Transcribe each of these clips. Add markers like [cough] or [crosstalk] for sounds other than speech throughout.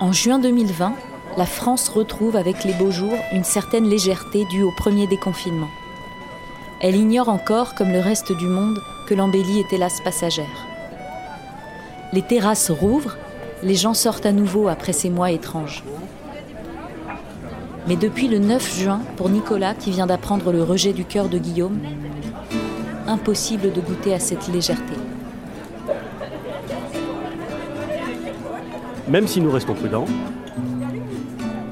En juin 2020, la France retrouve avec les beaux jours une certaine légèreté due au premier déconfinement. Elle ignore encore, comme le reste du monde, que l'embellie est hélas passagère. Les terrasses rouvrent, les gens sortent à nouveau après ces mois étranges. Mais depuis le 9 juin, pour Nicolas qui vient d'apprendre le rejet du cœur de Guillaume, impossible de goûter à cette légèreté. Même si nous restons prudents,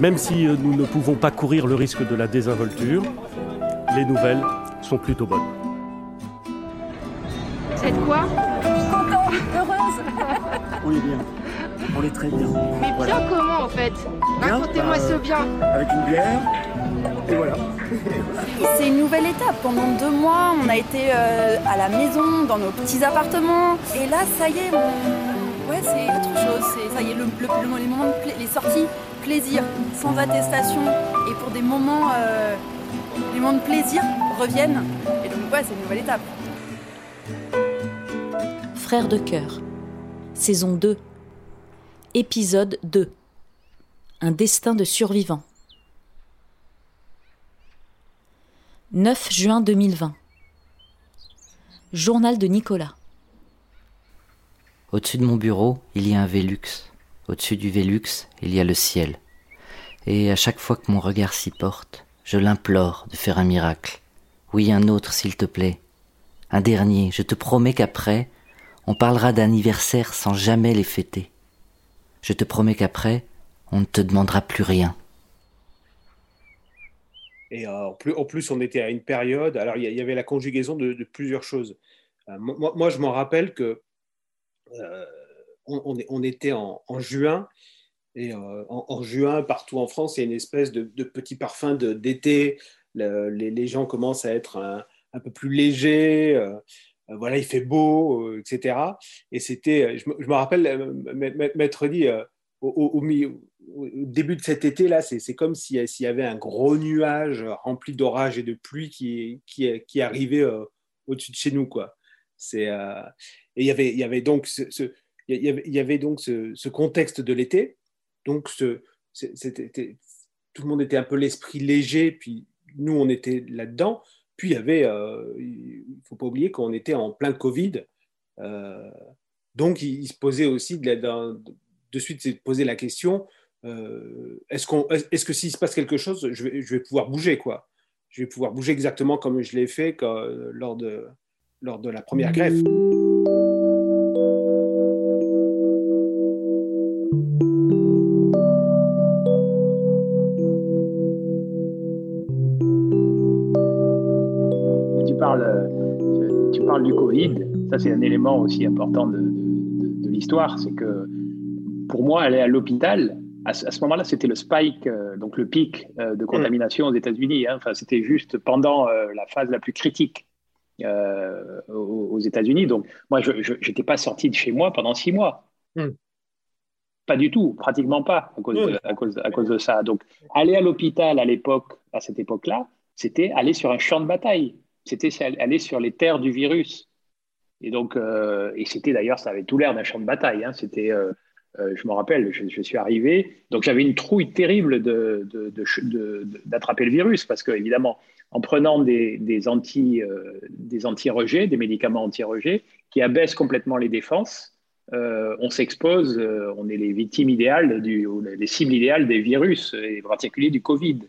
même si euh, nous ne pouvons pas courir le risque de la désinvolture, les nouvelles sont plutôt bonnes. C'est quoi? Content, heureuse. [laughs] On est bien. On est très bien. Mais bien comment en fait? Racontez-moi Bien, ce bien. Avec une bière. Et voilà. [laughs] C'est une nouvelle étape. Pendant deux mois, on a été euh, à la maison, dans nos petits appartements. Et là, ça y est, on- ouais, c'est autre chose. C'est ça y est, le, le- le- les moments, les sorties plaisir, sans attestation, et pour des moments, euh, des moments de plaisir reviennent. Et donc ouais, c'est une nouvelle étape. Frères de cœur. Saison 2. Épisode 2. Un destin de survivant. 9 juin 2020. Journal de Nicolas. Au-dessus de mon bureau, il y a un Vélux. Au-dessus du Vélux, il y a le ciel. Et à chaque fois que mon regard s'y porte, je l'implore de faire un miracle. Oui, un autre, s'il te plaît. Un dernier, je te promets qu'après, on parlera d'anniversaire sans jamais les fêter. Je te promets qu'après, on ne te demandera plus rien. Et euh, en, plus, on était à une période. Alors, il y, avait la conjugaison de, plusieurs choses. Euh, moi, je m'en rappelle que on, on était en, juin. Et euh, en, juin, partout en France, il y a une espèce de, petit parfum d'été. Le- les, gens commencent à être un, peu plus légers. euh, euh, voilà, il fait beau, euh, etc. Et c'était, je, me- rappelle, euh, m'être dit, euh, au, début de cet été-là, c'est comme s'il y avait un gros nuage rempli d'orage et de pluie qui, arrivait euh, au-dessus de chez nous. Quoi. C'est, euh, et il y avait, donc, ce, contexte de l'été. Donc, tout le monde était un peu l'esprit léger, puis nous, on était là-dedans. Puis il avait, euh, ne faut pas oublier qu'on était en plein Covid. Euh, donc, il, se posait aussi de, suite la question euh, est-ce, qu'on, est-ce que s'il se passe quelque chose, je vais, pouvoir bouger quoi Je vais pouvoir bouger exactement comme je l'ai fait lors de la première greffe. Parles du Covid. Ça, c'est un élément aussi important de, de- de l'histoire. C'est que pour moi, aller à l'hôpital, à ce, moment-là, c'était le spike, euh, donc le pic euh, de contamination aux États-Unis. hein. Enfin, c'était juste pendant euh, la phase la plus critique aux, aux États-Unis. Donc, moi, je n'étais pas sorti de chez moi pendant six mois. Mm. Pas du tout, pratiquement pas à cause, de, à cause, à cause de ça. Donc, aller à l'hôpital à l'époque, à cette époque-là, c'était aller sur un champ de bataille. C'était aller sur les terres du virus. Et donc, euh, et c'était d'ailleurs, ça avait tout l'air d'un champ de bataille. hein. C'était, euh, euh, je me rappelle, je, suis arrivé, donc j'avais une trouille terrible d'attraper le virus parce que évidemment, en prenant des, anti, des anti-rejets, des médicaments anti-rejets qui abaissent complètement les défenses, on s'expose, on est les victimes idéales, ou les cibles idéales des virus, et en particulier du Covid.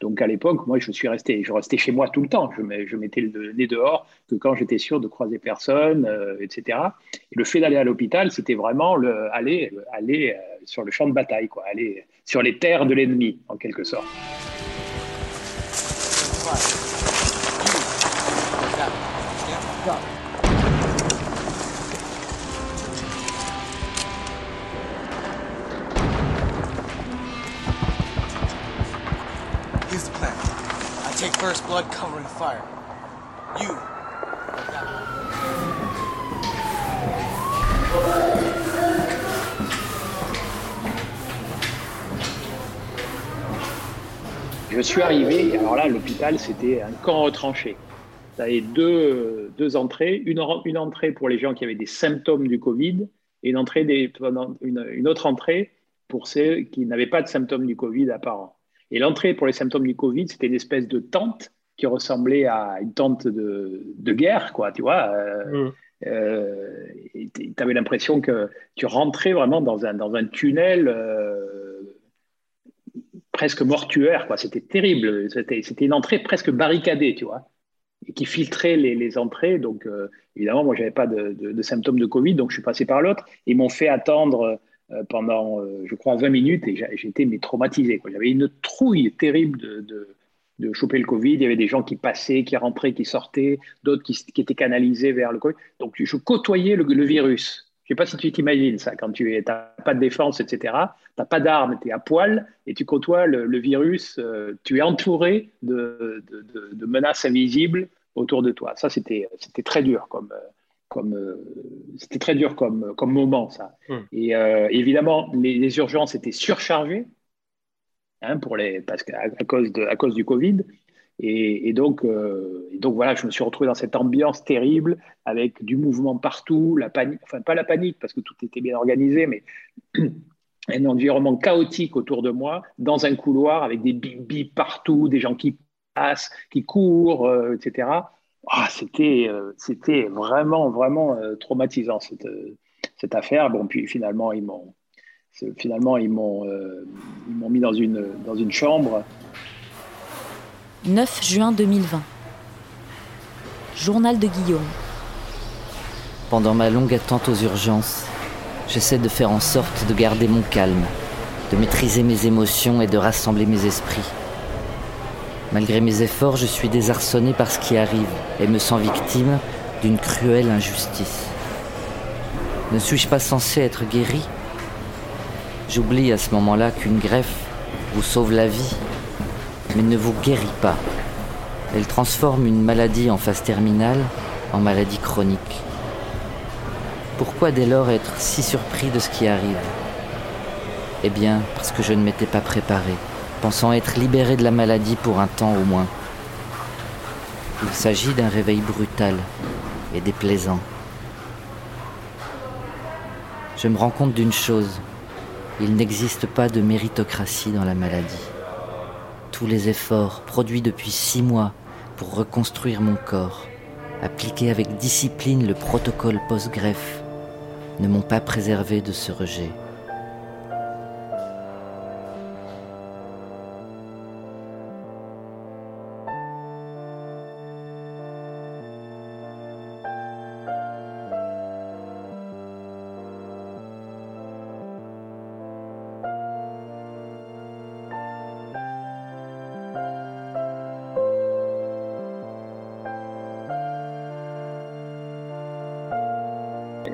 Donc à l'époque, moi, je suis resté, je restais chez moi tout le temps. Je, mets- je mettais le nez dehors que quand j'étais sûr de croiser personne, euh, etc. Et le fait d'aller à l'hôpital, c'était vraiment le, aller, aller euh, sur le champ de bataille, quoi, aller sur les terres de l'ennemi, en quelque sorte. Take first blood covering fire. You. Je suis arrivé, alors là, l'hôpital, c'était un camp retranché. Ça avait deux, deux entrées, une, en- une entrée pour les gens qui avaient des symptômes du Covid et une, entrée une, une autre entrée pour ceux qui n'avaient pas de symptômes du Covid apparents. Et l'entrée pour les symptômes du Covid, c'était une espèce de tente qui ressemblait à une tente de, de guerre, quoi, tu vois. Euh, Mm. euh, tu avais l'impression que tu rentrais vraiment dans un, dans un tunnel euh, presque mortuaire, quoi. C'était terrible. C'était une entrée presque barricadée, tu vois, et qui filtrait les, les entrées. Donc, évidemment, moi, j'avais pas de, de- de symptômes de Covid, donc je suis passé par l'autre. Ils m'ont fait attendre pendant, euh, je crois, 20 minutes et j'étais mais traumatisé. J'avais une trouille terrible de, de, de choper le Covid. Il y avait des gens qui passaient, qui rentraient, qui sortaient, d'autres qui, étaient canalisés vers le Covid. Donc, je côtoyais le, virus. Je ne sais pas si tu t'imagines ça, quand tu n'as pas de défense, etc., tu n'as pas d'armes, tu es à poil et tu côtoies le, virus, euh, tu es entouré de, de- menaces invisibles autour de toi. Ça, c'était très dur comme, euh, comme, euh, c'était très dur comme, comme moment, ça. Mm. Et euh, évidemment, les, les urgences étaient surchargées hein, pour les, parce qu'à à cause, de, à cause du Covid. Et, et donc, euh, et donc voilà, je me suis retrouvé dans cette ambiance terrible avec du mouvement partout, la panique, enfin pas la panique parce que tout était bien organisé, mais [clears throat] un environnement chaotique autour de moi, dans un couloir avec des bip bip partout, des gens qui passent, qui courent, etc. Ah, c'était, euh, c'était vraiment, vraiment euh, traumatisant cette, euh, cette affaire. Bon, puis finalement, ils m'ont, finalement, ils m'ont, euh, ils m'ont mis dans une, dans une chambre. 9 juin 2020. Journal de Guillaume. Pendant ma longue attente aux urgences, j'essaie de faire en sorte de garder mon calme, de maîtriser mes émotions et de rassembler mes esprits. Malgré mes efforts, je suis désarçonné par ce qui arrive et me sens victime d'une cruelle injustice. Ne suis-je pas censé être guéri? J'oublie à ce moment-là qu'une greffe vous sauve la vie, mais ne vous guérit pas. Elle transforme une maladie en phase terminale en maladie chronique. Pourquoi dès lors être si surpris de ce qui arrive? Eh bien, parce que je ne m'étais pas préparé, pensant être libéré de la maladie pour un temps au moins. Il s'agit d'un réveil brutal et déplaisant. Je me rends compte d'une chose, il n'existe pas de méritocratie dans la maladie. Tous les efforts produits depuis six mois pour reconstruire mon corps, appliquer avec discipline le protocole post-greffe, ne m'ont pas préservé de ce rejet.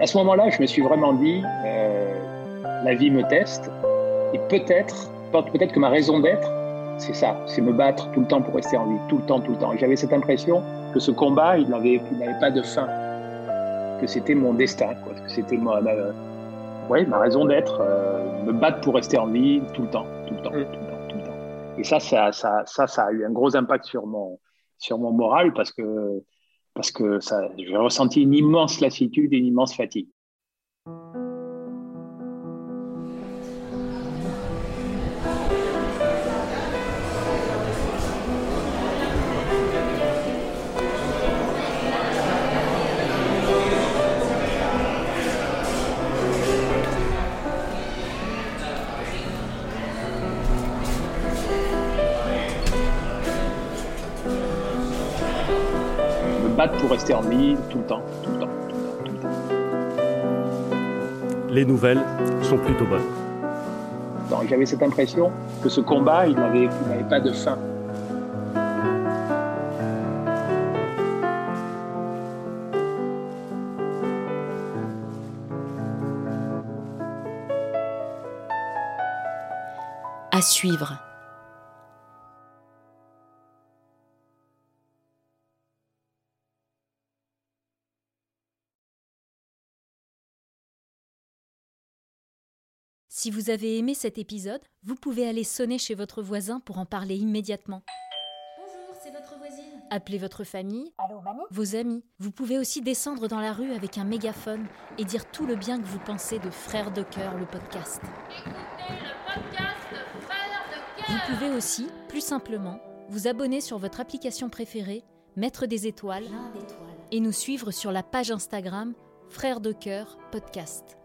À ce moment-là, je me suis vraiment dit, euh, la vie me teste, et peut-être, peut-être que ma raison d'être, c'est ça, c'est me battre tout le temps pour rester en vie, tout le temps, tout le temps. Et j'avais cette impression que ce combat, il n'avait, pas de fin, que c'était mon destin, quoi, que c'était ma, ma, ouais, ma raison d'être, euh, me battre pour rester en vie tout le temps, tout le temps, tout le temps, tout le temps. Et ça, ça, ça, ça, ça a eu un gros impact sur mon, sur mon moral parce que parce que ça, j'ai ressenti une immense lassitude et une immense fatigue. Battre pour rester en vie tout le temps, tout le temps, tout le temps, tout le temps. Les nouvelles sont plutôt bonnes. Donc, J'avais cette impression que ce combat, il n'avait il n'avait pas de fin. À suivre. Si vous avez aimé cet épisode, vous pouvez aller sonner chez votre voisin pour en parler immédiatement. Bonjour, c'est votre voisine. Appelez votre famille, Allô, mamie? Vos amis. Vous pouvez aussi descendre dans la rue avec un mégaphone et dire tout le bien que vous pensez de Frères de cœur, le podcast. Écoutez le Vous pouvez aussi, plus simplement, vous abonner sur votre application préférée, mettre des étoiles et nous suivre sur la page Instagram Frères de cœur podcast.